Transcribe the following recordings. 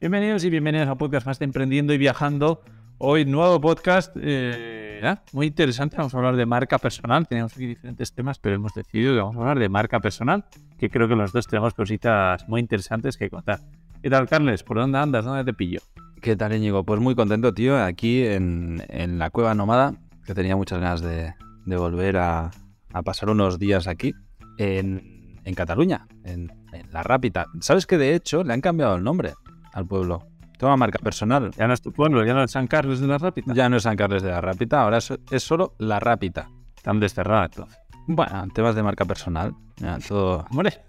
Bienvenidos y bienvenidos a Podcast Más de Emprendiendo y Viajando. Hoy nuevo podcast eh, muy interesante. Vamos a hablar de marca personal. Teníamos aquí diferentes temas, pero hemos decidido que vamos a hablar de marca personal, que creo que los dos tenemos cositas muy interesantes que contar. ¿Qué tal, Carles? ¿Por dónde andas? ¿Dónde te pillo? ¿Qué tal, Íñigo? Pues muy contento, tío, aquí en, en la Cueva Nómada, que tenía muchas ganas de, volver a, pasar unos días aquí, en, en Cataluña, en, La Rápita. ¿Sabes que de hecho le han cambiado el nombre al pueblo? Toma marca personal. Ya no es tu pueblo, ya no es San Carlos de la Rápita. Ya no es San Carlos de la Rápita, ahora es, es solo La Rápita. Están desterrados, entonces. Bueno, temas de marca personal. Ya, todo... Hombre,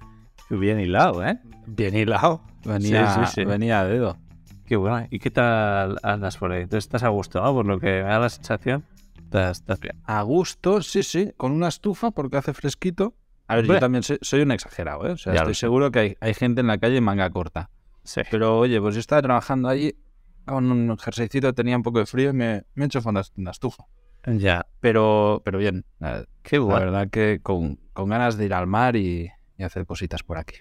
bien hilado, ¿eh? Bien hilado. Venía, sí, sí, sí. venía a dedo. Qué bueno. ¿Y qué tal andas por ahí? ¿Tú estás a gusto, ¿no? Por lo que me da la sensación. Estás, estás, bien. A gusto, sí, sí. Con una estufa porque hace fresquito. A ver, yo también soy, soy, un exagerado, ¿eh? O sea, Ya estoy seguro que hay, hay gente en la calle en manga corta. Sí. Pero oye, pues yo estaba trabajando allí con un jerseycito, tenía un poco de frío y me, me he hecho fondo la estufa. Ya. Pero, pero bien. Qué La bueno. verdad que con, con ganas de ir al mar y, y hacer cositas por aquí.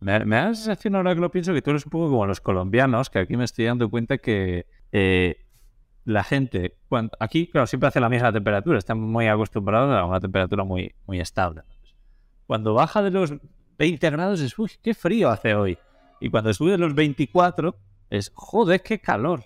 Me, me da la sensación ahora que lo pienso que tú eres un poco como los colombianos, que aquí me estoy dando cuenta que eh, la gente, cuando, aquí, claro, siempre hace la misma temperatura, están muy acostumbrados a una temperatura muy, muy estable. Cuando baja de los 20 grados es, uy, qué frío hace hoy. Y cuando sube de los 24 es, joder, qué calor.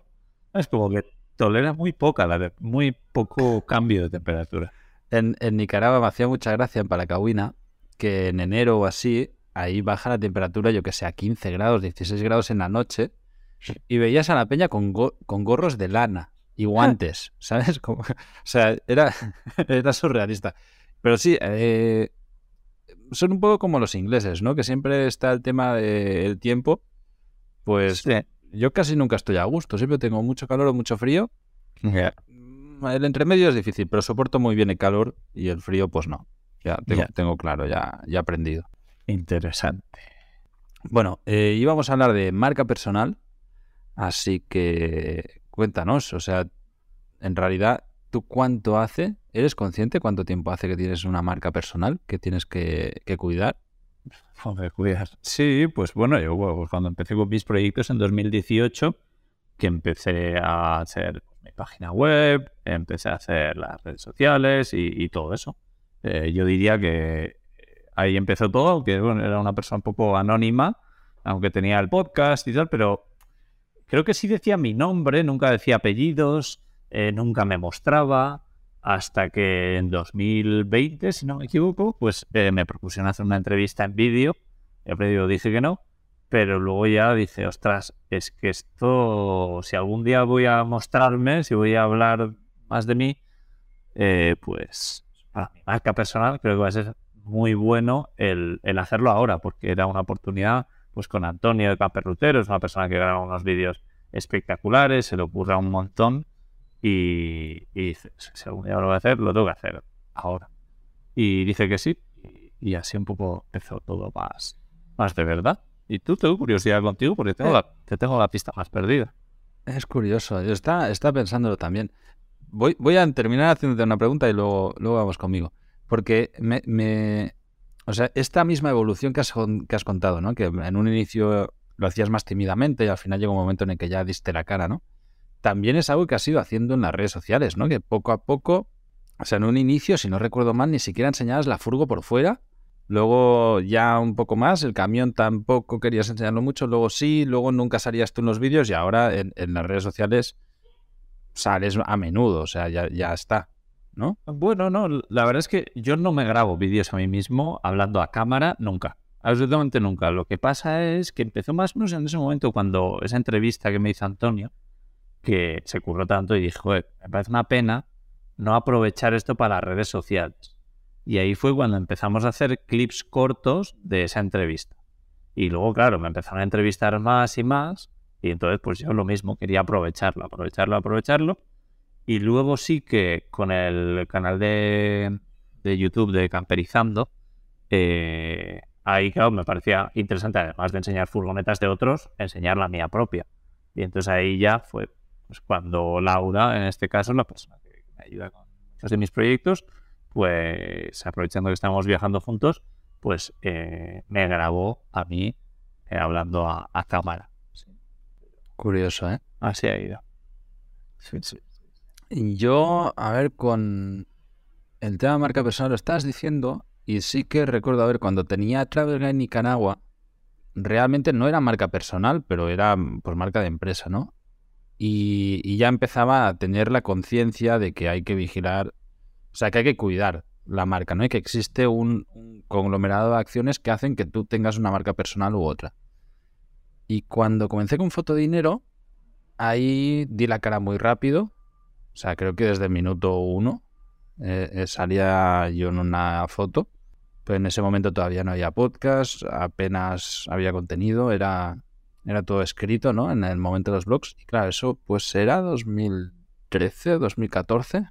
Es como que tolera muy poca, la de- muy poco cambio de temperatura. En, en Nicaragua me hacía mucha gracia en Palacahuina que en enero o así, ahí baja la temperatura, yo que sé, a 15 grados, 16 grados en la noche, y veías a la peña con, go- con gorros de lana y guantes, ¿sabes? Como- o sea, era, era surrealista. Pero sí, eh, son un poco como los ingleses, ¿no? Que siempre está el tema del tiempo. Pues Sí. yo casi nunca estoy a gusto, siempre tengo mucho calor o mucho frío. Mm, El entremedio es difícil, pero soporto muy bien el calor y el frío, pues no. Ya tengo, claro, ya, ya aprendido. Interesante. Bueno, eh, íbamos a hablar de marca personal, así que cuéntanos, o sea, en realidad, ¿tú cuánto hace? ¿Eres consciente cuánto tiempo hace que tienes una marca personal que tienes que, que cuidar? Joder, cuidar. Sí, pues bueno, yo bueno, pues cuando empecé con mis proyectos en 2018, que empecé a hacer mi página web, empecé a hacer las redes sociales y, y todo eso. Eh, yo diría que ahí empezó todo, aunque bueno, era una persona un poco anónima, aunque tenía el podcast y tal, pero creo que sí decía mi nombre, nunca decía apellidos, eh, nunca me mostraba, hasta que en 2020, si no me equivoco, pues eh, me propusieron hacer una entrevista en vídeo. Yo primero dije que no, pero luego ya dije, ostras, es que esto, si algún día voy a mostrarme, si voy a hablar más de mí, eh, pues para mi marca personal creo que va a ser muy bueno el, hacerlo ahora, porque era una oportunidad pues con Antonio de Camperrutero, es una persona que graba unos vídeos espectaculares, se le ocurre un montón y, y dice, si algún día lo voy a hacer, lo tengo que hacer ahora. Y dice que sí, y, así un poco empezó todo más, más de verdad. Y tú tengo curiosidad contigo porque tengo la, te tengo la pista más perdida. Es curioso, yo está, está pensándolo también. Voy, voy a terminar haciéndote una pregunta y luego, luego vamos conmigo. Porque me, me- O sea, esta misma evolución que has, que has contado, ¿no? Que en un inicio lo hacías más tímidamente y al final llegó un momento en el que ya diste la cara, ¿no? También es algo que has ido haciendo en las redes sociales, ¿no? Que poco a poco, o sea, en un inicio, si no recuerdo mal, ni siquiera enseñabas la furgo por fuera. Luego ya un poco más, el camión tampoco querías enseñarlo mucho, luego sí, luego nunca salías tú en los vídeos y ahora en, las redes sociales sales a menudo, o sea, ya, ya está, ¿no? Bueno, no, la verdad es que yo no me grabo vídeos a mí mismo hablando a cámara nunca. Absolutamente nunca. Lo que pasa es que empezó más o menos en ese momento cuando esa entrevista que me hizo Antonio, que se curró tanto y "Joder, me parece una pena no aprovechar esto para las redes sociales. Y ahí fue cuando empezamos a hacer clips cortos de esa entrevista. Y luego, claro, me empezaron a entrevistar más y más. Y entonces, pues yo lo mismo, quería aprovecharlo, aprovecharlo, aprovecharlo. Y luego sí que con el canal de, de YouTube de Camperizando, eh, ahí, claro, me parecía interesante, además de enseñar furgonetas de otros, enseñar la mía propia. Y entonces ahí ya fue pues, cuando Laura, en este caso, la persona que me ayuda con muchos de mis proyectos, pues aprovechando que estamos viajando juntos, pues eh, me grabó a mí eh, hablando a, a cámara. Curioso, ¿eh? Así ha ido. Sí, sí. Yo, a ver, con el tema de marca personal lo estás diciendo y sí que recuerdo, a ver, cuando tenía Travel Guide Nicaragua, realmente no era marca personal, pero era pues marca de empresa, ¿no? Y, ya empezaba a tener la conciencia de que hay que vigilar, o sea, que hay que cuidar la marca, ¿no? Y que existe un, un conglomerado de acciones que hacen que tú tengas una marca personal u otra. Y cuando comencé con Fotodinero, ahí di la cara muy rápido. O sea, creo que desde el minuto uno eh, eh, salía yo en una foto. Pero en ese momento todavía no había podcast, apenas había contenido, era, era todo escrito, ¿no? En el momento de los blogs. Y claro, eso pues era 2013, 2014.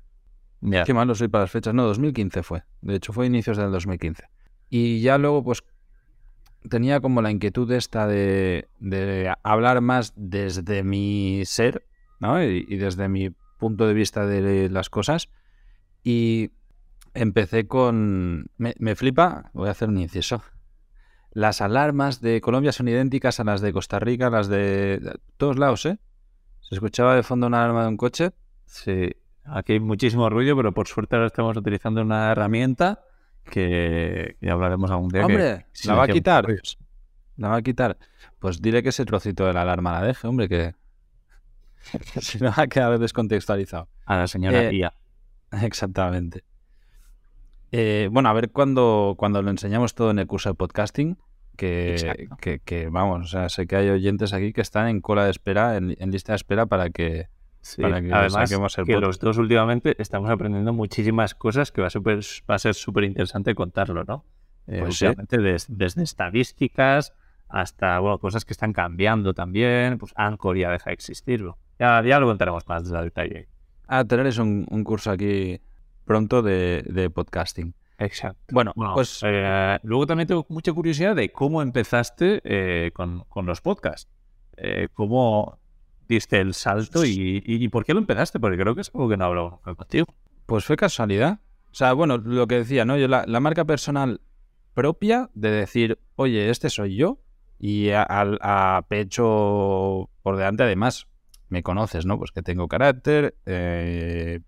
Ya. Qué malo soy para las fechas. No, 2015 fue. De hecho, fue inicios del 2015. Y ya luego, pues, tenía como la inquietud esta de, de hablar más desde mi ser, ¿no? Y, y desde mi punto de vista de las cosas. Y empecé con... Me, me flipa, voy a hacer un inciso. Las alarmas de Colombia son idénticas a las de Costa Rica, las de, de todos lados, ¿eh? ¿Se escuchaba de fondo una alarma de un coche? Sí, aquí hay muchísimo ruido, pero por suerte ahora estamos utilizando una herramienta que ya hablaremos algún día. que Hombre, la va a quitar. ruidos. La va a quitar. Pues dile que ese trocito de la alarma la deje, hombre, que si no va a quedar descontextualizado. A la señora Eh, Ia. Exactamente. Eh, bueno, a ver cuando, cuando lo enseñamos todo en el curso de podcasting, que, Exacto. que, que, vamos, o sea, sé que hay oyentes aquí que están en cola de espera, en, en lista de espera para que... Sí, para que Además, saquemos el que podcast. los dos últimamente estamos aprendiendo muchísimas cosas que va a, super- va a ser súper interesante contarlo, ¿no? Eh, Pues sí. des- desde estadísticas hasta bueno, cosas que están cambiando también. Pues Anchor ya deja de existir. Ya, ya lo contaremos más de detalle. Ah, tenéis un, un curso aquí pronto de, de podcasting. Exacto. Bueno, Bueno, pues eh, luego también tengo mucha curiosidad de cómo empezaste eh, con, con los podcasts. Eh, ¿Cómo diste el salto y, y- y por qué lo empezaste? Porque creo que es algo que no hablo nunca contigo. Pues fue casualidad. O sea, bueno, lo que decía, ¿no? Yo la, la marca personal propia de decir, oye, este soy yo. Y a, al- a pecho por delante, además, me conoces, ¿no? Pues que tengo carácter, eh,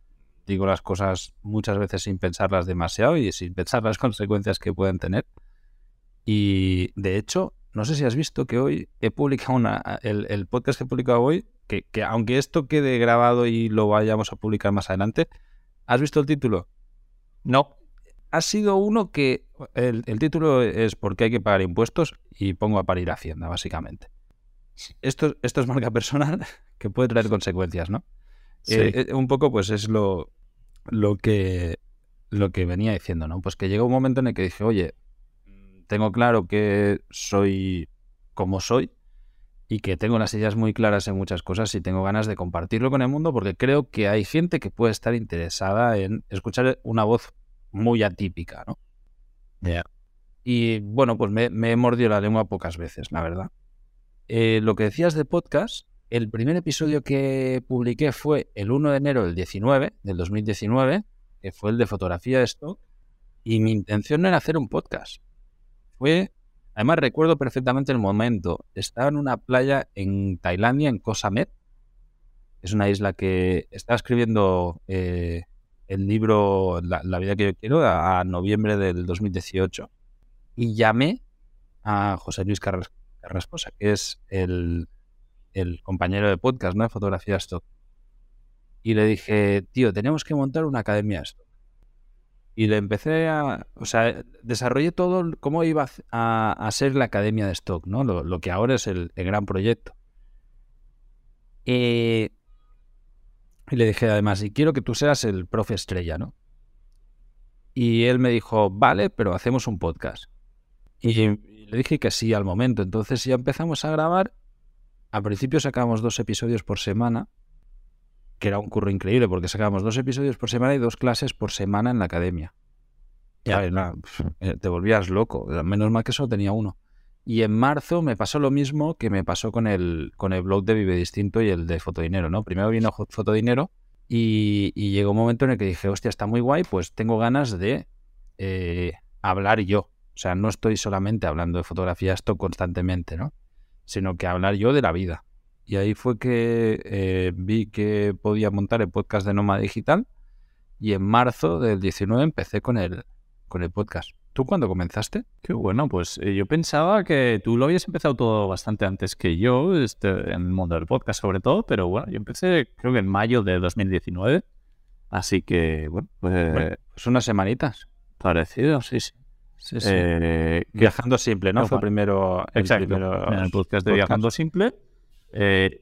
digo las cosas muchas veces sin pensarlas demasiado y sin pensar las consecuencias que pueden tener. Y de hecho, no sé si has visto que hoy he publicado una, el, el podcast que he publicado hoy, que, que aunque esto quede grabado y lo vayamos a publicar más adelante, ¿has visto el título? No. Ha sido uno que el, el título es ¿Por qué hay que pagar impuestos? y pongo a parir Hacienda, básicamente. Esto, esto es marca personal que puede traer consecuencias, ¿no? Sí. Eh, eh, un poco, pues es lo, lo que lo que venía diciendo, ¿no? Pues que llegó un momento en el que dije, oye, tengo claro que soy como soy y que tengo las ideas muy claras en muchas cosas y tengo ganas de compartirlo con el mundo porque creo que hay gente que puede estar interesada en escuchar una voz muy atípica, ¿no? Y bueno, pues me, me he mordido la lengua pocas veces, la verdad. Eh, lo que decías de podcast, el primer episodio que publiqué fue el 1 de enero del 19, del 2019, que fue el de fotografía de stock, y mi intención era hacer un podcast. Fue, además recuerdo perfectamente el momento, estaba en una playa en Tailandia, en Koh Samet, es una isla que estaba escribiendo eh, el libro la, vida que yo quiero a, noviembre del 2018 y llamé a José Luis Carras, Carrascosa, que es el, el, compañero de podcast, ¿no? De fotografía stock. Y le dije, tío, tenemos que montar una academia stock. Y le empecé a, o sea, desarrollé todo cómo iba a, a ser la academia de stock, ¿no? Lo, que ahora es el, el gran proyecto. Eh, y le dije además, y quiero que tú seas el profe estrella, ¿no? Y él me dijo, vale, pero hacemos un podcast. Y le dije que sí al momento. Entonces ya empezamos a grabar. Al principio sacábamos dos episodios por semana, que era un curro increíble porque sacábamos dos episodios por semana y dos clases por semana en la academia. Ya, yeah. te volvías loco. Menos mal que solo tenía uno. Y en marzo me pasó lo mismo que me pasó con el, con el blog de Vive Distinto y el de Fotodinero, ¿no? Primero vino Fotodinero y, y llegó un momento en el que dije, hostia, está muy guay, pues tengo ganas de eh, hablar yo. O sea, no estoy solamente hablando de fotografía esto constantemente, ¿no? Sino que hablar yo de la vida. Y ahí fue que eh, vi que podía montar el podcast de Noma Digital y en marzo del 19 empecé con el, con el podcast. ¿Tú cuándo comenzaste? Qué bueno, pues eh, yo pensaba que tú lo habías empezado todo bastante antes que yo, este, en el mundo del podcast sobre todo, pero bueno, yo empecé creo que en mayo de 2019, así que bueno, pues, Bueno, pues unas semanitas. parecido, sí, sí. Sí, sí. Eh, que- Viajando simple, ¿no? No, Fue primero el Exacto, primero en el podcast de podcast. Viajando Simple. Eh,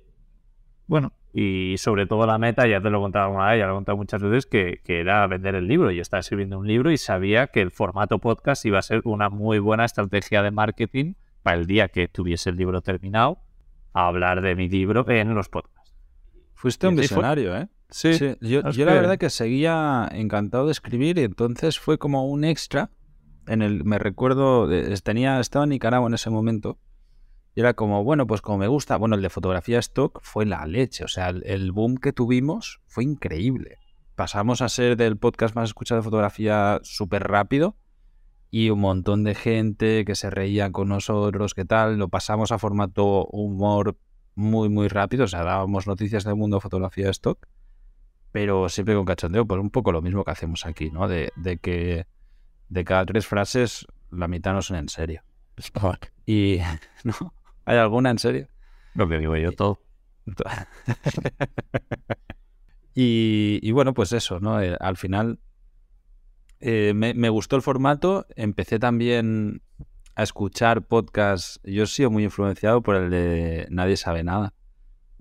bueno, y sobre todo la meta, ya te lo he contado alguna vez, ya lo he contado muchas veces, que, que era vender el libro. Yo estaba escribiendo un libro y sabía que el formato podcast iba a ser una muy buena estrategia de marketing para el día que tuviese el libro terminado, a hablar de mi libro en los podcasts. Fuiste un visionario, ¿eh? Sí, Sí, yo, la verdad que seguía encantado de escribir y entonces fue como un extra. En el, me recuerdo, tenía, estaba en Nicaragua en ese momento y era como, bueno, pues como me gusta, bueno, el de fotografía stock fue la leche, o sea, el, el boom que tuvimos fue increíble. Pasamos a ser del podcast más escuchado de fotografía súper rápido y un montón de gente que se reía con nosotros, qué tal, lo pasamos a formato humor muy, muy rápido, o sea, dábamos noticias del mundo de fotografía stock pero siempre con cachondeo, pues un poco lo mismo que hacemos aquí, ¿no? De, de que de cada tres frases, la mitad no son en serio. Y, ¿no? ¿Hay alguna en serio? Lo que digo yo todo. y, y bueno, pues eso, ¿no? Eh, al final eh, me, me gustó el formato, empecé también a escuchar podcasts, yo he sido muy influenciado por el de Nadie sabe nada,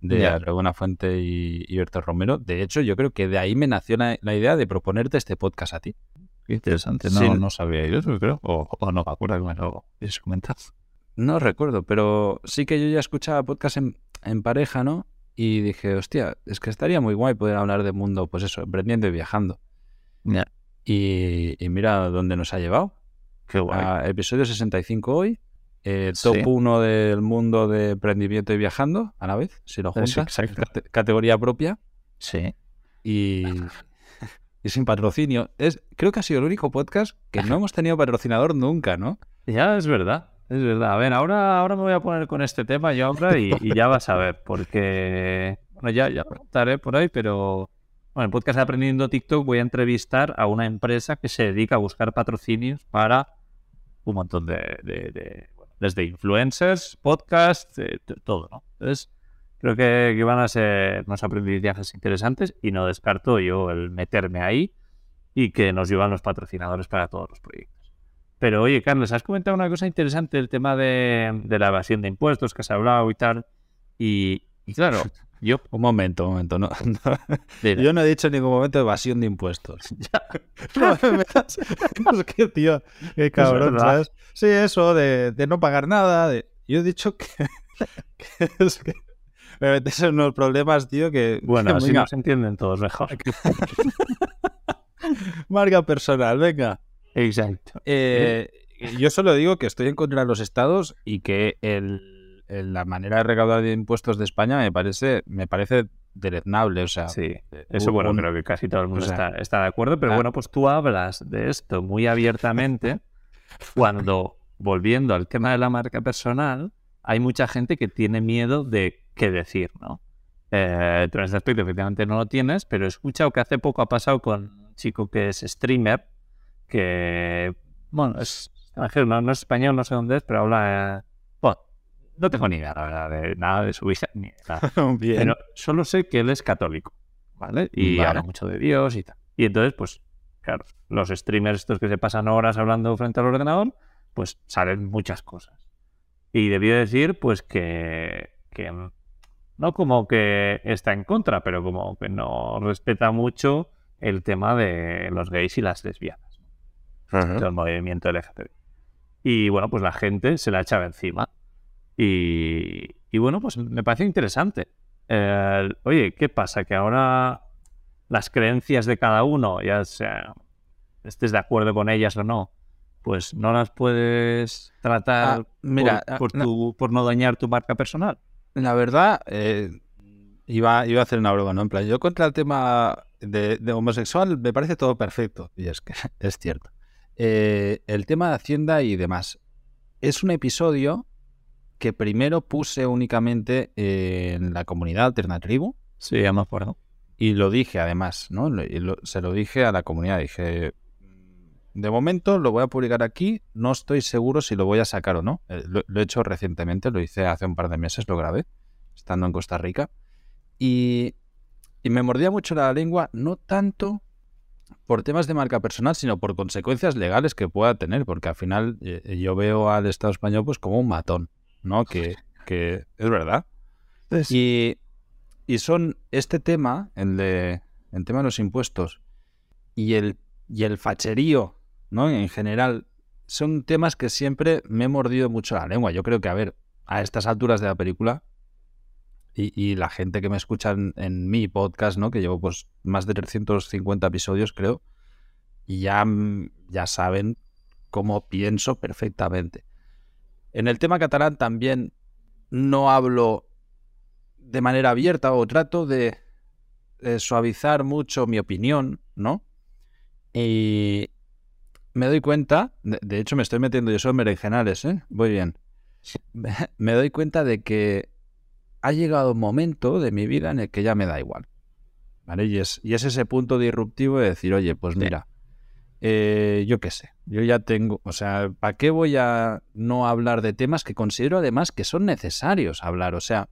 de. Buena Fuente y, y Berto Romero. De hecho, yo creo que de ahí me nació la, la idea de proponerte este podcast a ti. Qué interesante, no, Sí. no sabía yo eso, creo. O, o no me acuerdo que me lo hubieses comentado. No recuerdo, pero sí que yo ya escuchaba podcast en, en pareja, ¿no? Y dije, hostia, es que estaría muy guay poder hablar del mundo, pues eso, emprendiendo y viajando. Y, y mira dónde nos ha llevado. Qué guay. A episodio 65 hoy, eh, top 1 del mundo de emprendimiento y viajando a la vez, si lo juntas, categoría propia sí. y, y sin patrocinio. Es, creo que ha sido el único podcast que no hemos tenido patrocinador nunca, ¿no? Ya, es verdad. Es verdad. A ver, ahora, ahora me voy a poner con este tema yo ahora y, y ya vas a ver, porque bueno, ya, ya lo contaré por ahí, pero bueno, en el podcast Aprendiendo TikTok voy a entrevistar a una empresa que se dedica a buscar patrocinios para un montón de, de- de- bueno, desde influencers, podcasts, todo, ¿no? Entonces, creo que, que van a ser unos aprendizajes interesantes y no descarto yo el meterme ahí y que nos llevan los patrocinadores para todos los proyectos. Pero oye, Carlos, has comentado una cosa interesante, el tema de, de la evasión de impuestos que has hablado y tal. Y, y claro, yo... Un momento, un momento. No, no- Yo no he dicho en ningún momento evasión de impuestos. es que, tío, qué cabrón. ¿sabes? Sí, eso de, de no pagar nada. de- Yo he dicho que, que es que me metes en unos problemas, tío, que... bueno, que así venga, nos entienden todos mejor. Marca personal, venga. Exacto. Eh, yo solo digo que estoy en contra de los estados y que el, el- la manera de recaudar de impuestos de España me parece, me parece deleznable. O sea, Sí, eso bueno, un- creo que casi todo el mundo o sea, está, está de acuerdo, pero ah. bueno, pues tú hablas de esto muy abiertamente cuando, volviendo al tema de la marca personal, hay mucha gente que tiene miedo de qué decir, ¿no? Eh, en este aspecto efectivamente no lo tienes, pero he escuchado que hace poco ha pasado con un chico que es streamer, que, bueno, es extranjero, no, no es español, no sé dónde es, pero habla... eh, bueno, no tengo ni idea, la verdad, de nada de su vida, ni nada. bien. Pero solo sé que él es católico, ¿vale? Y Vale. habla mucho de Dios y tal. Y entonces, pues, claro, los streamers estos que se pasan horas hablando frente al ordenador, pues salen muchas cosas. Y debió decir, pues, que, que no como que está en contra, pero como que no respeta mucho el tema de los gays y las lesbianas, todo el movimiento LGTB. Y bueno, pues la gente se la echaba encima. Y, y bueno, pues me parece interesante. Eh, oye, ¿qué pasa? Que ahora las creencias de cada uno, ya sea estés de acuerdo con ellas o no, pues no las puedes tratar Ah, mira, por, por ah, no. tu- por no dañar tu marca personal. La verdad, eh, iba, iba a hacer una broma, ¿no? En plan, yo contra el tema de, de homosexual me parece todo perfecto. Y es que es cierto. Eh, el tema de Hacienda y demás. Es un episodio que primero puse únicamente en la comunidad Alternatribu. Sí, ya me acuerdo. Y lo dije además, ¿no? se lo dije a la comunidad. Dije, de momento lo voy a publicar aquí. No estoy seguro si lo voy a sacar o no. Eh, lo, lo, he hecho recientemente, lo hice hace un par de meses, lo grabé, estando en Costa Rica. Y, y me mordía mucho la lengua, no tanto por temas de marca personal, sino por consecuencias legales que pueda tener, porque al final eh, yo veo al Estado español pues como un matón, ¿no? Que, que es verdad. Y, y, son este tema, el de el tema de los impuestos y el, y el facherío, ¿no? En general, son temas que siempre me he mordido mucho la lengua. Yo creo que, a ver, a estas alturas de la película, y, la gente que me escucha en, mi podcast, ¿no? Que llevo pues más de 350 episodios, creo, y ya, mm, ya saben cómo pienso perfectamente. En el tema catalán también no hablo de manera abierta o trato de, suavizar mucho mi opinión, ¿no? Y me doy cuenta, de, hecho me estoy metiendo yo solo en berenjenales, ¿eh? Voy bien. Me doy cuenta de que ha llegado un momento de mi vida en el que ya me da igual. ¿Vale? Y es, y es ese punto disruptivo de decir, oye, pues mira, eh, yo qué sé, yo ya tengo, o sea, ¿para qué voy a no hablar de temas que considero además que son necesarios hablar? O sea,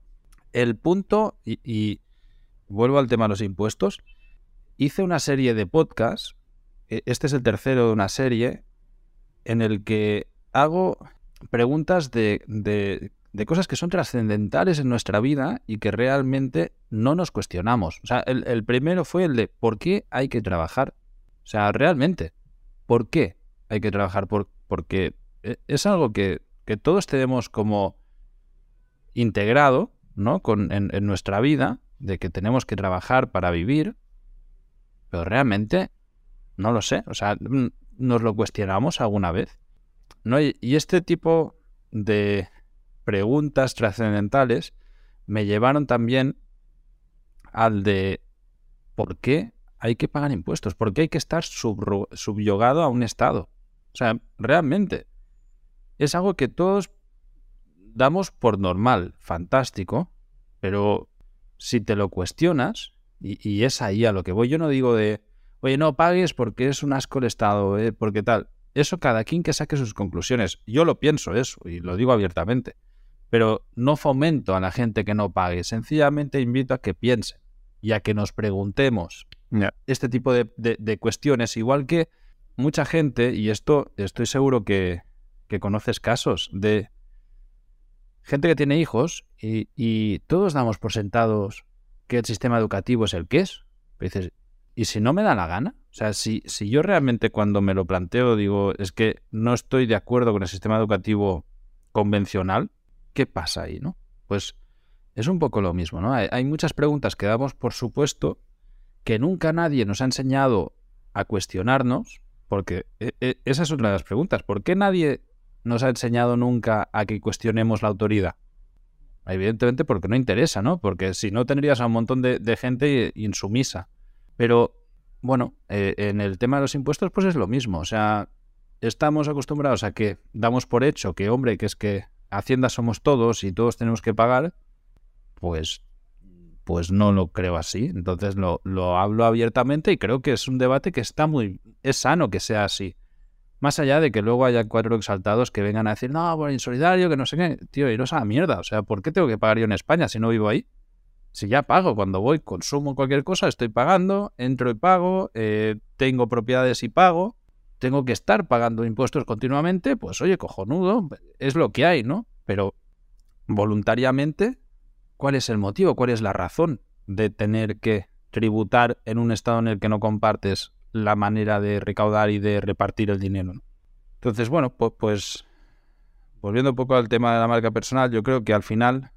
el punto, y, y vuelvo al tema de los impuestos, hice una serie de podcasts, este es el tercero de una serie, en el que hago preguntas de, de cosas que son trascendentales en nuestra vida y que realmente no nos cuestionamos. O sea, el, primero fue el de ¿por qué hay que trabajar? O sea, realmente, ¿por qué hay que trabajar? Por, porque e, es algo que, todos tenemos como integrado, ¿no? Con, en, nuestra vida, de que tenemos que trabajar para vivir, pero realmente no lo sé. O sea, ¿nos lo cuestionamos alguna vez? ¿No? y este tipo de, preguntas trascendentales me llevaron también al de ¿por qué hay que pagar impuestos? ¿Por qué hay que estar subyugado a un Estado? O sea, realmente es algo que todos damos por normal, fantástico, pero si te lo cuestionas, y, es ahí a lo que voy, yo no digo de, oye, no pagues porque es un asco el Estado, eh, porque tal. Eso cada quien que saque sus conclusiones. Yo lo pienso eso y lo digo abiertamente pero no fomento a la gente que no pague, sencillamente invito a que piensen y a que nos preguntemos este tipo de, cuestiones, igual que mucha gente, y esto estoy seguro que, conoces casos de gente que tiene hijos y, todos damos por sentados que el sistema educativo es el que es. dices, ¿y si no me da la gana? O sea, si, si yo realmente cuando me lo planteo digo, es que no estoy de acuerdo con el sistema educativo convencional, ¿qué pasa ahí, no? Pues es un poco lo mismo, ¿no? Hay, muchas preguntas que damos por supuesto que nunca nadie nos ha enseñado a cuestionarnos, porque e, e, esa es una de las preguntas. ¿Por qué nadie nos ha enseñado nunca a que cuestionemos la autoridad? Evidentemente porque no interesa, ¿no? Porque si no tendrías a un montón de, gente insumisa. Pero, bueno, eh, en el tema de los impuestos pues es lo mismo. O sea, estamos acostumbrados a que damos por hecho que, hombre, que es que Hacienda somos todos y todos tenemos que pagar, pues, pues no lo creo así. Entonces lo, lo hablo abiertamente y creo que es un debate que está muy... es sano que sea así. Más allá de que luego haya cuatro exaltados que vengan a decir, no, bueno, insolidario, que no sé qué. Tío, iros a la mierda. O sea, ¿por qué tengo que pagar yo en España si no vivo ahí? Si ya pago, cuando voy, consumo cualquier cosa, estoy pagando, entro y pago, eh, tengo propiedades y pago tengo que estar pagando impuestos continuamente, pues oye, cojonudo, es lo que hay, ¿no? Pero voluntariamente, ¿cuál es el motivo? ¿Cuál es la razón de tener que tributar en un estado en el que no compartes la manera de recaudar y de repartir el dinero? Entonces, bueno, pues, pues volviendo un poco al tema de la marca personal, yo creo que al final,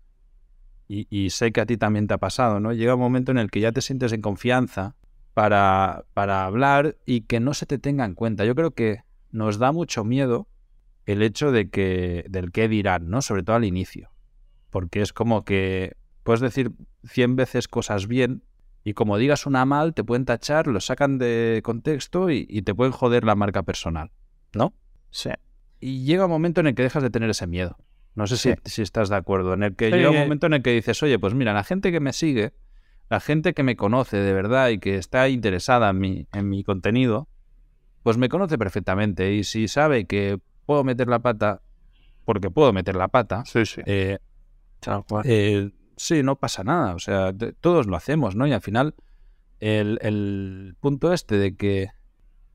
y, y, sé que a ti también te ha pasado, ¿no? Llega un momento en el que ya te sientes en confianza para, para hablar y que no se te tenga en cuenta. Yo creo que nos da mucho miedo el hecho de que del qué dirán, ¿no? Sobre todo al inicio. Porque es como que puedes decir 100 veces cosas bien y como digas una mal, te pueden tachar, lo sacan de contexto y, y, te pueden joder la marca personal, ¿no? Sí. Y llega un momento en el que dejas de tener ese miedo. No sé si, Sí. si estás de acuerdo. En el que Sí. llega un momento en el que dices, oye, pues mira, la gente que me sigue, la gente que me conoce de verdad y que está interesada en mi, en mi contenido, pues me conoce perfectamente. Y si sabe que puedo meter la pata, porque puedo meter la pata, Sí, sí. eh, eh, sí, no pasa nada. O sea, todos lo hacemos, ¿no? Y al final, el, el punto este de que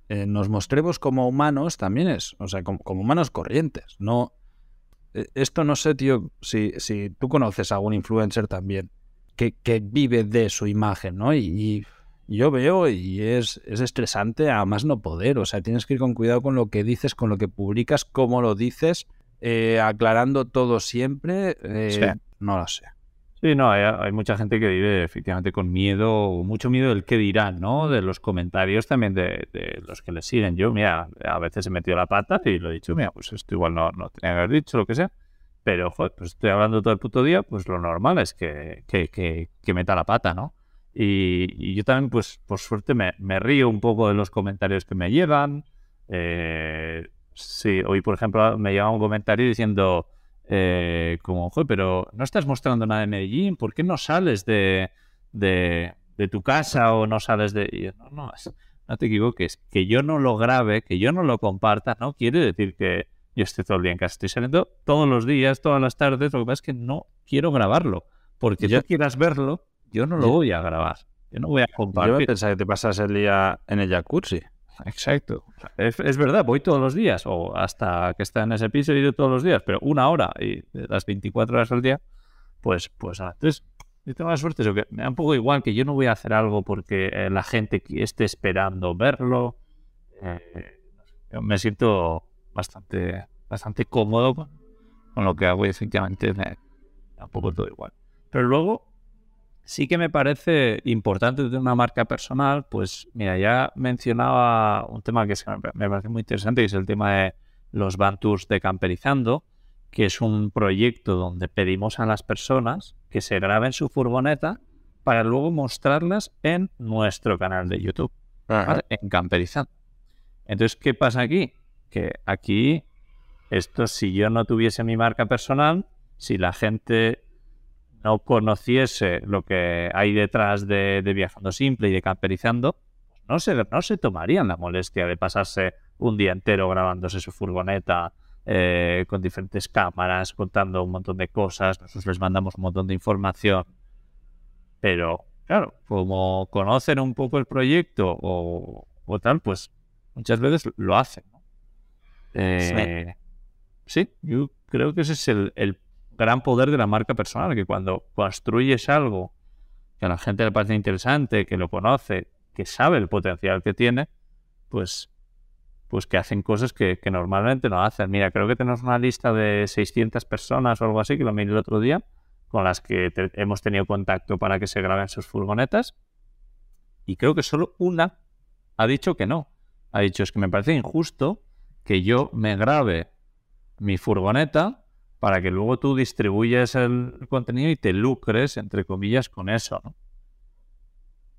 eh, nos mostremos como humanos también es, o sea, como, como humanos corrientes. No, esto no sé, tío, si, si tú conoces a algún influencer también que, que vive de su imagen, ¿no? Y, y yo veo y es, es estresante a más no poder. O sea, tienes que ir con cuidado con lo que dices, con lo que publicas, cómo lo dices, eh, aclarando todo siempre. eh, Sí. No lo sé. Sí, no, hay, hay mucha gente que vive efectivamente con miedo, mucho miedo del qué dirán, ¿no? De los comentarios también de, de los que le siguen. Yo, mira, a veces he metido la pata y lo he dicho, mira, pues esto igual no, no tenía que haber dicho, lo que sea. Pero, joder, pues estoy hablando todo el puto día, pues lo normal es que, que, que, que meta la pata, ¿no? Y, y yo también, pues, por suerte, me, me río un poco de los comentarios que me llegan. Eh, sí, hoy, por ejemplo, me llega un comentario diciendo, eh, como, joder, pero no estás mostrando nada de Medellín, ¿por qué no sales de, de, de tu casa o no sales de... y yo, no, no, es- no te equivoques, que yo no lo grabe, que yo no lo comparta, no quiere decir que yo esté todo el día en casa. Estoy saliendo todos los días, todas las tardes, lo que pasa es que no quiero grabarlo, porque Yo- tú quieras verlo, yo no lo Yo- voy a grabar, yo no voy a Yo compartir. pensaba que te pasas el día en el jacuzzi. Exacto. Es, es verdad, voy todos los días, o hasta que está en ese piso he ido todos los días, pero una hora y las 24 horas al día, pues, pues. Entonces, yo tengo la suerte, eso que me da un poco igual que yo no voy a hacer algo porque eh, la gente esté esperando verlo. Eh, yo me siento bastante, bastante cómodo con, lo que hago y efectivamente me da un poco todo igual. Pero luego, sí que me parece importante tener una marca personal, pues mira, ya mencionaba un tema que es- me parece muy interesante, que es el tema de los van tours de Camperizando, que es un proyecto donde pedimos a las personas que se graben su furgoneta para luego mostrarlas en nuestro canal de YouTube, ¿vale? en Camperizando. Entonces, ¿qué pasa aquí? Que aquí, esto si yo no tuviese mi marca personal, si la gente no conociese lo que hay detrás de, de Viajando Simple y de Camperizando, pues no se, no se tomarían la molestia de pasarse un día entero grabándose su furgoneta eh, con diferentes cámaras, contando un montón de cosas. Nosotros les mandamos un montón de información. Pero, claro, como conocen un poco el proyecto o, o tal, pues muchas veces lo hacen. ¿no? Eh, sí, yo creo que ese es el, el gran poder de la marca personal, que cuando construyes algo que a la gente le parece interesante, que lo conoce, que sabe el potencial que tiene, pues, pues que hacen cosas que, normalmente no hacen. Mira, creo que tenemos una lista de 600 personas o algo así, que lo miré el otro día, con las que te- hemos tenido contacto para que se graben sus furgonetas, y creo que solo una ha dicho que no. Ha dicho, es que me parece injusto que yo me grabe mi furgoneta para que luego tú distribuyas el contenido y te lucres, entre comillas, con eso, ¿no?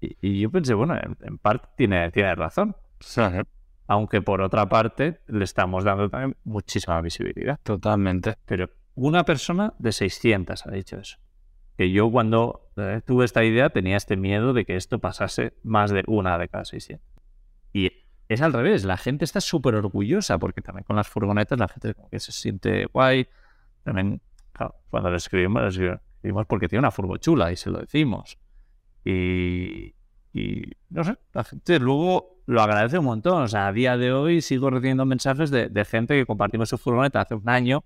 Y, y yo pensé, bueno, en, en parte tiene, tiene razón. Aunque por otra parte le estamos dando también muchísima visibilidad. Totalmente. Pero una persona de 600 ha dicho eso. Que yo cuando eh, tuve esta idea tenía este miedo de que esto pasase más de una de cada 600. Y es al revés, la gente está súper orgullosa porque también con las furgonetas la gente como que se siente guay. También, claro, cuando lo escribimos, lo escribimos porque tiene una furgo chula y se lo decimos. Y, y no sé, la gente luego lo agradece un montón. O sea, a día de hoy sigo recibiendo mensajes de, de gente que compartimos su furgoneta hace un año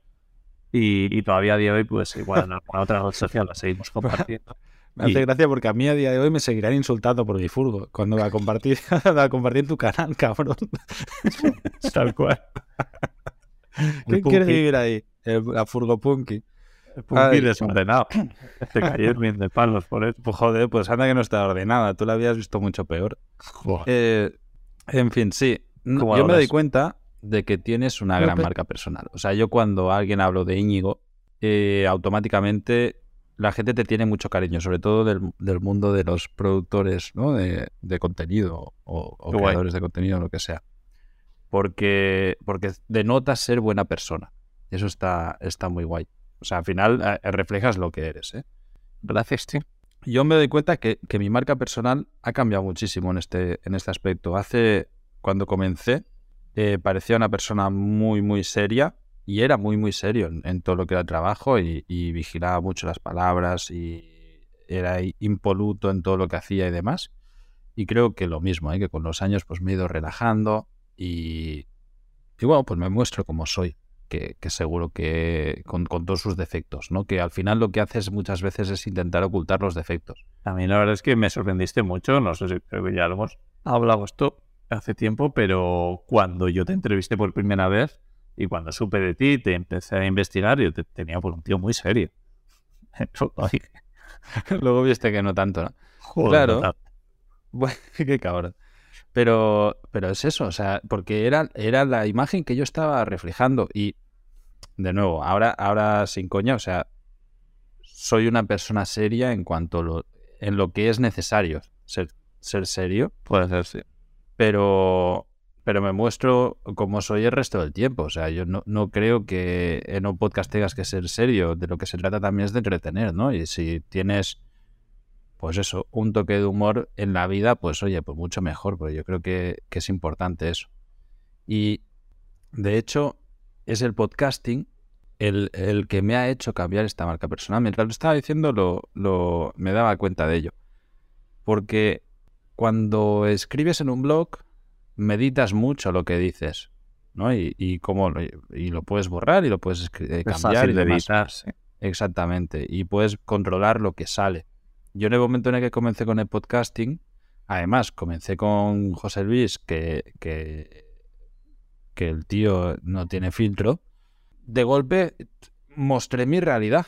y, y todavía a día de hoy, pues igual en alguna otra red social la seguimos compartiendo. Me hace Y- gracia porque a mí a día de hoy me seguirán insultando por mi furgo. Cuando la compartí, la compartí en tu canal, cabrón. Tal cual. ¿Quién quiere vivir ahí? El- la furgo punky. Desordenado. Te cayeron bien de palos por eso. Pues joder, pues anda que no está ordenada. Tú la habías visto mucho peor. Eh, en fin, sí. No, ¿Cómo yo me doy cuenta de que tienes una gran marca personal. O sea, yo cuando alguien hablo de Íñigo, eh, automáticamente la gente te tiene mucho cariño, sobre todo del, del mundo de los productores ¿no? de, de contenido o, o Qué guay. creadores de contenido, lo que sea. Porque, porque denota ser buena persona. Eso está, está muy guay. O sea, al final eh, reflejas lo que eres, ¿eh? Gracias, tío. Yo me doy cuenta que, que mi marca personal ha cambiado muchísimo en este, en este aspecto. Hace, cuando comencé, eh, parecía una persona muy, muy seria y era muy, muy serio en, todo lo que era el trabajo y, y, vigilaba mucho las palabras y era impoluto en todo lo que hacía y demás. Y creo que lo mismo, ¿eh? que con los años pues me he ido relajando y, y bueno, pues me muestro como soy, que, que seguro que con, con, todos sus defectos, ¿no? Que al final lo que haces muchas veces es intentar ocultar los defectos. A mí la verdad es que me sorprendiste mucho, no sé si creo que ya lo hemos hablado esto hace tiempo, pero cuando yo te entrevisté por primera vez y cuando supe de ti, te empecé a investigar, yo te tenía por un tío muy serio. Luego viste que no tanto, ¿no? Joder, claro. No bueno, qué cabrón. Pero, pero es eso, o sea, porque era, era la imagen que yo estaba reflejando. Y, de nuevo, ahora, ahora sin coña, o sea, soy una persona seria en cuanto lo, en lo que es necesario ser, ser serio. Puede ser, sí. Pero, pero me muestro como soy el resto del tiempo. O sea, yo no, no, creo que en un podcast tengas que ser serio. De lo que se trata también es de entretener, ¿no? Y si tienes pues eso, un toque de humor en la vida, pues oye, pues mucho mejor, porque yo creo que, es importante eso. Y de hecho, es el podcasting el, que me ha hecho cambiar esta marca personal. Mientras lo estaba diciendo, lo, lo, me daba cuenta de ello. Porque cuando escribes en un blog, meditas mucho lo que dices, ¿no? Y, y cómo y lo puedes borrar y lo puedes cambiar. y demás. Exactamente. Y puedes controlar lo que sale. Yo en el momento en el que comencé con el podcasting, además comencé con José Luis, que, que, el tío no tiene filtro, de golpe mostré mi realidad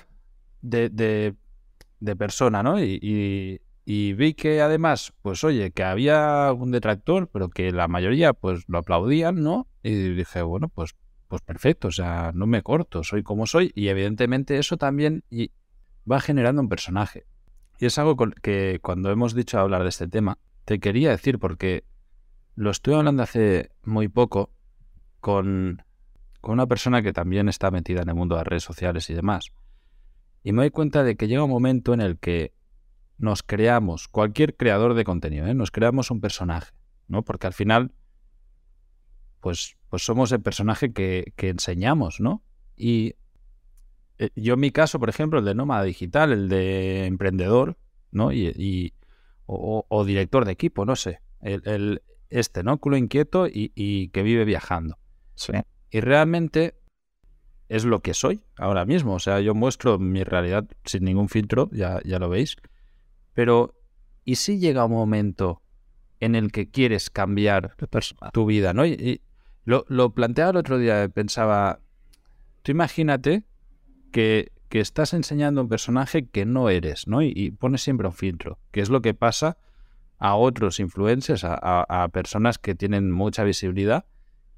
de, de, persona, ¿no? Y, vi que además, pues oye, que había un detractor, pero que la mayoría pues lo aplaudían, ¿no? Y dije, bueno, pues, pues perfecto, o sea, no me corto, soy como soy. Y evidentemente eso también va generando un personaje. Y es algo que cuando hemos dicho hablar de este tema, te quería decir porque lo estoy hablando hace muy poco con, con una persona que también está metida en el mundo de las redes sociales y demás. Y me doy cuenta de que llega un momento en el que nos creamos, cualquier creador de contenido, ¿eh? nos creamos un personaje, ¿no? Porque al final, pues, pues somos el personaje que, que enseñamos, ¿no? Y yo en mi caso, por ejemplo, el de nómada digital, el de emprendedor, ¿no? Y, o, director de equipo, no sé. El, este, ¿no? Culo inquieto y, que vive viajando. Sí. Y realmente es lo que soy ahora mismo. O sea, yo muestro mi realidad sin ningún filtro, ya, ya lo veis. Pero, ¿y si llega un momento en el que quieres cambiar tu vida, ¿no? Y, lo, lo planteaba el otro día, pensaba, tú imagínate que, estás enseñando un personaje que no eres, ¿no? Y, pones siempre un filtro, que es lo que pasa a otros influencers, a, personas que tienen mucha visibilidad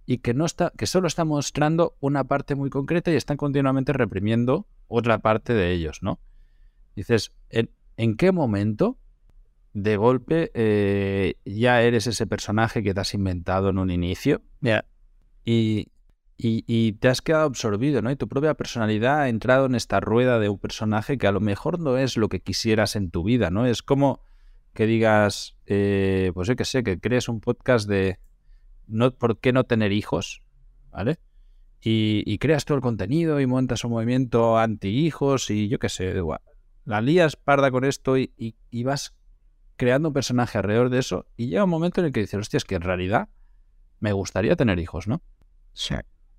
y que no está, que solo están mostrando una parte muy concreta y están continuamente reprimiendo otra parte de ellos, ¿no? Dices, ¿en, qué momento de golpe eh, ya eres ese personaje que te has inventado en un inicio? Y, y, te has quedado absorbido, ¿no? Y tu propia personalidad ha entrado en esta rueda de un personaje que a lo mejor no es lo que quisieras en tu vida, ¿no? Es como que digas, eh, pues yo qué sé, que crees un podcast de no, ¿por qué no tener hijos? ¿Vale? Y, creas todo el contenido y montas un movimiento anti-hijos y yo qué sé, igual. La lías parda con esto y, y, vas creando un personaje alrededor de eso y llega un momento en el que dices, hostia, es que en realidad me gustaría tener hijos, ¿no? Sí.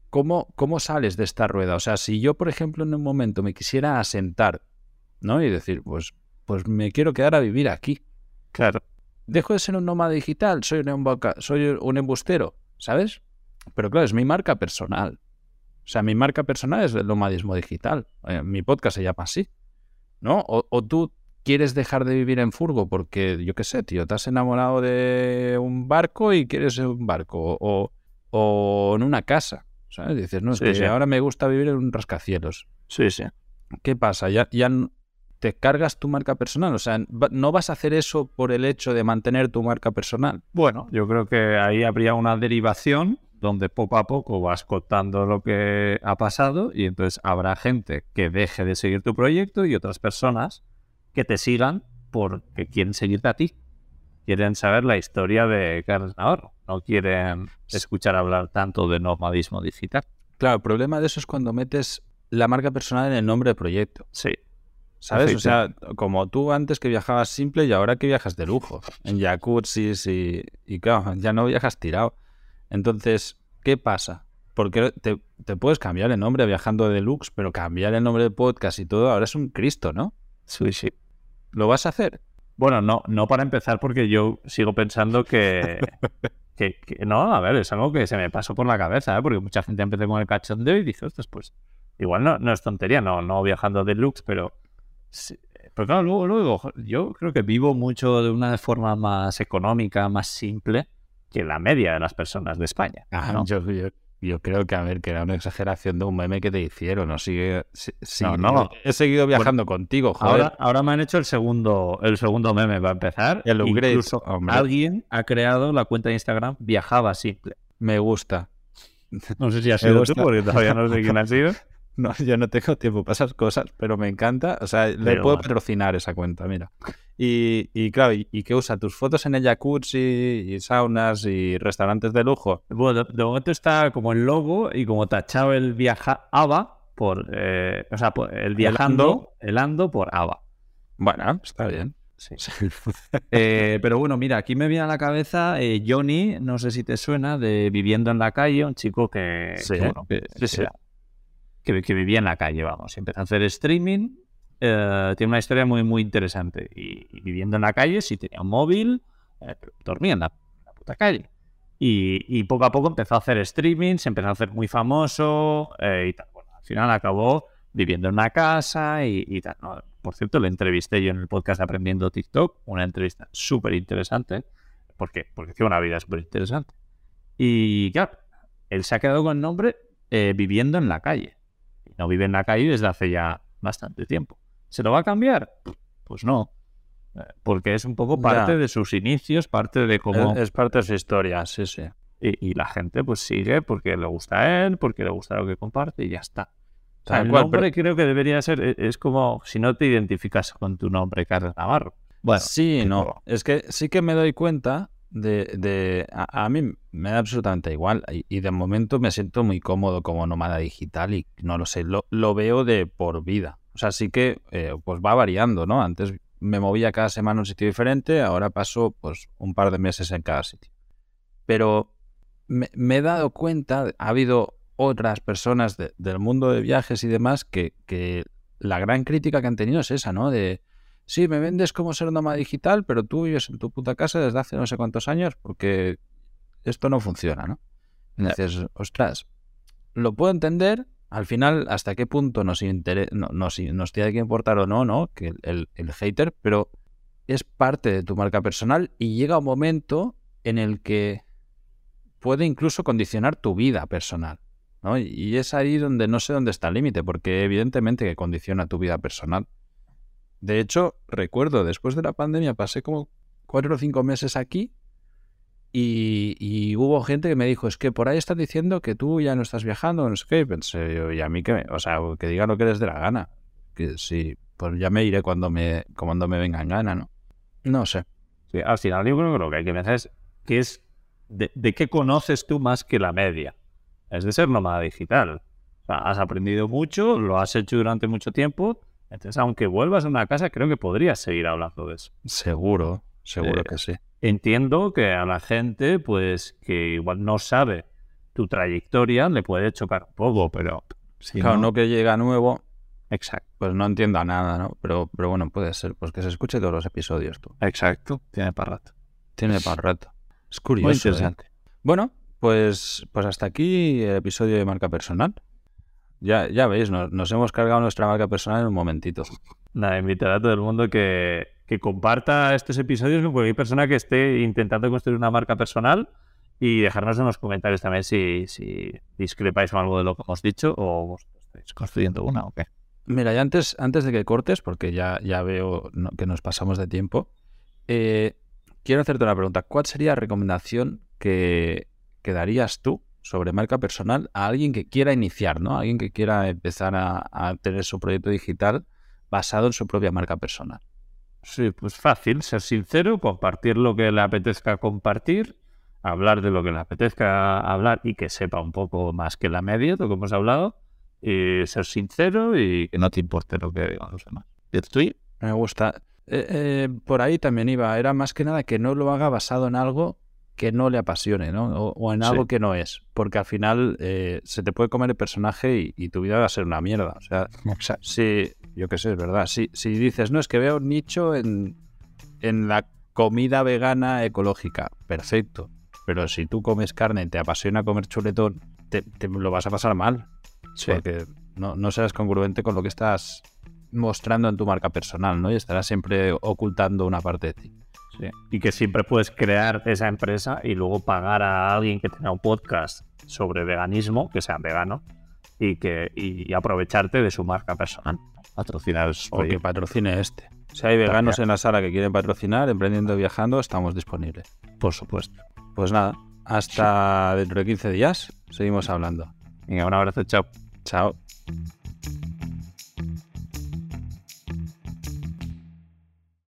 ¿Cómo, ¿Cómo sales de esta rueda? O sea, si yo, por ejemplo, en un momento me quisiera asentar, ¿no? Y decir, pues, pues me quiero quedar a vivir aquí. Claro. Dejo de ser un nómada digital, soy un, soy un embustero, ¿sabes? Pero claro, es mi marca personal. O sea, mi marca personal es el nomadismo digital. Eh, mi podcast se llama así. ¿No? O, o, tú quieres dejar de vivir en furgo porque, yo qué sé, tío, te has enamorado de un barco y quieres un barco. O, o en una casa. ¿Sabes? Dices, no, es que ahora me gusta vivir en un rascacielos. Sí, sí. ¿Qué pasa? Ya, ya te cargas tu marca personal. O sea, no vas a hacer eso por el hecho de mantener tu marca personal. Bueno, yo creo que ahí habría una derivación donde poco a poco vas contando lo que ha pasado y entonces habrá gente que deje de seguir tu proyecto y otras personas que te sigan porque quieren seguirte a ti. Quieren saber la historia de Carlos Navarro. No quieren escuchar hablar tanto de nomadismo digital. Claro, el problema de eso es cuando metes la marca personal en el nombre del proyecto. Sí. ¿Sabes? O sea, como tú antes que viajabas simple y ahora que viajas de lujo. En jacuzzis y, y claro, ya no viajas tirado. Entonces, ¿qué pasa? Porque te, te puedes cambiar el nombre viajando de deluxe, pero cambiar el nombre del podcast y todo ahora es un Cristo, ¿no? Sí, sí. ¿Lo vas a hacer? Bueno, no, no para empezar, porque yo sigo pensando que, que, que- no, a ver, es algo que se me pasó por la cabeza, ¿eh? porque mucha gente empezó con el cachondeo y dije, ostras, pues igual no, no es tontería, no, no viajando deluxe, pero sí, pero claro, luego, luego yo creo que vivo mucho de una forma más económica, más simple que la media de las personas de España. Ah, ¿no? yo, yo- yo creo que, a ver, que era una exageración de un meme que te hicieron. No sigue. No, no. He seguido viajando contigo, joder. Ahora, ahora me han hecho el segundo, el segundo meme para empezar. El upgrade, Incluso hombre. alguien ha creado la cuenta de Instagram Viajaba Simple. Me gusta. No sé si ha sido tú, porque todavía no sé quién ha sido. No, yo no tengo tiempo para esas cosas, pero me encanta. O sea, le puedo patrocinar esa cuenta, mira. Y, y claro, y, y que usa tus fotos en el jacuzzi y saunas y restaurantes de lujo. Bueno, de, de momento está como el logo y como tachado el viajaba por. eh, o sea, por el viajando, el ando por ABA. Bueno, está bien. Sí. Eh, pero bueno, mira, aquí me viene a la cabeza eh, Johnny, no sé si te suena, de Viviendo en la calle, un chico que, Sí, que, bueno, que, sí, sí. que- que vivía en la calle, vamos. y Empezó a hacer streaming, eh, tiene una historia muy, muy interesante. Y, y viviendo en la calle, sí tenía un móvil, eh, dormía en la, en la puta calle. Y, y poco a poco empezó a hacer streaming, se empezó a hacer muy famoso eh, y tal. Bueno, al final acabó viviendo en una casa y, y tal. ¿no? Por cierto, le entrevisté yo en el podcast Aprendiendo TikTok, una entrevista súper interesante. ¿Por qué? Porque tiene una vida súper interesante. Y claro, él se ha quedado con el nombre eh, viviendo en la calle. No vive en la calle desde hace ya bastante tiempo. ¿Se lo va a cambiar? Pues no. Eh, Porque es un poco Ya. parte de sus inicios, parte de cómo... Es, es parte de su historia, sí, sí. Y, y la gente pues sigue porque le gusta a él, porque le gusta lo que comparte y ya está. O sea, el cual, nombre creo que debería ser, e- es como si no te identificas con tu nombre, Carlos Navarro. Bueno, sí, no. Es que sí que me doy cuenta de... de- a, a mí me da absolutamente igual y, y de momento me siento muy cómodo como nómada digital y no lo sé, lo, lo veo de por vida. O sea, sí que eh, pues va variando, ¿no? Antes me movía cada semana a un sitio diferente, ahora paso pues un par de meses en cada sitio. Pero me, me he dado cuenta, ha habido otras personas de- del mundo de viajes y demás que, que la gran crítica que han tenido es esa, ¿no? De, sí, me vendes como ser nómada digital, pero tú vives en tu puta casa desde hace no sé cuántos años porque esto no funciona, ¿no? Y dices, ostras, lo puedo entender, al final, hasta qué punto nos, intere- no- nos, tiene que importar o no, ¿no? Que el, el- hater, pero es parte de tu marca personal y llega un momento en el que puede incluso condicionar tu vida personal. ¿no? Y es ahí donde no sé dónde está el límite, porque evidentemente que condiciona tu vida personal. De hecho, recuerdo, después de la pandemia pasé como cuatro o cinco meses aquí y, y hubo gente que me dijo, es que por ahí están diciendo que tú ya no estás viajando, no sé qué. Y pensé yo, y a mí que, me- o sea, que digan lo que les dé la gana. Que sí, pues ya me iré cuando me, cuando me venga en gana, ¿no? No sé. Sí, al final yo creo que lo que hay que pensar es qué es de, de qué conoces tú más que la media. Es de ser nómada digital. O sea, has aprendido mucho, lo has hecho durante mucho tiempo. Entonces, aunque vuelvas a una casa, creo que podrías seguir hablando de eso. Seguro, seguro Eh, que sí. Entiendo que a la gente, pues, que igual no sabe tu trayectoria, le puede chocar un poco, pero si Claro, no, no que llega nuevo, Exacto, pues no entienda nada, ¿no? Pero, pero bueno, puede ser, pues que se escuche todos los episodios tú. exacto. Tiene para rato. Tiene para rato. Es Muy curioso. ¿eh? interesante. Bueno, pues, pues hasta aquí el episodio de marca personal. Ya, ya veis, nos, nos hemos cargado nuestra marca personal en un momentito. Nada, invitar a todo el mundo que, que comparta estos episodios con cualquier persona que esté intentando construir una marca personal y dejarnos en los comentarios también si, discrepáis con algo de lo que hemos dicho o estáis construyendo una o qué. Mira, y antes, antes de que cortes, porque ya, ya veo que nos pasamos de tiempo, eh, quiero hacerte una pregunta. ¿Cuál sería la recomendación que, darías tú sobre marca personal a alguien que quiera iniciar, ¿no? A alguien que quiera empezar a tener su proyecto digital basado en su propia marca personal. Sí, pues fácil, ser sincero, compartir lo que le apetezca compartir, hablar de lo que le apetezca hablar y que sepa un poco más que la media, de lo que hemos hablado, y ser sincero y que no te importe lo que digan los demás. ¿Y Me gusta. Eh, eh, por ahí también iba, era más que nada que no lo haga basado en algo que no le apasione, ¿no? O, en algo que no es, porque al final eh, se te puede comer el personaje y, tu vida va a ser una mierda. O sea, si, yo qué sé, es verdad. Si, si dices, no, es que veo nicho en, en la comida vegana ecológica, perfecto. Pero si tú comes carne y te apasiona comer chuletón, te, lo vas a pasar mal. Porque no, no serás congruente con lo que estás mostrando en tu marca personal, ¿no? Y estarás siempre ocultando una parte de ti. Y que siempre puedes crear esa empresa y luego pagar a alguien que tenga un podcast sobre veganismo, que sea vegano, y que y, aprovecharte de su marca personal. Patrocinar O que patrocine este. Si hay veganos en la sala que quieren patrocinar, emprendiendo viajando, estamos disponibles. Por supuesto. Pues nada, hasta dentro de 15 días seguimos hablando. Venga, un abrazo, chao. Chao.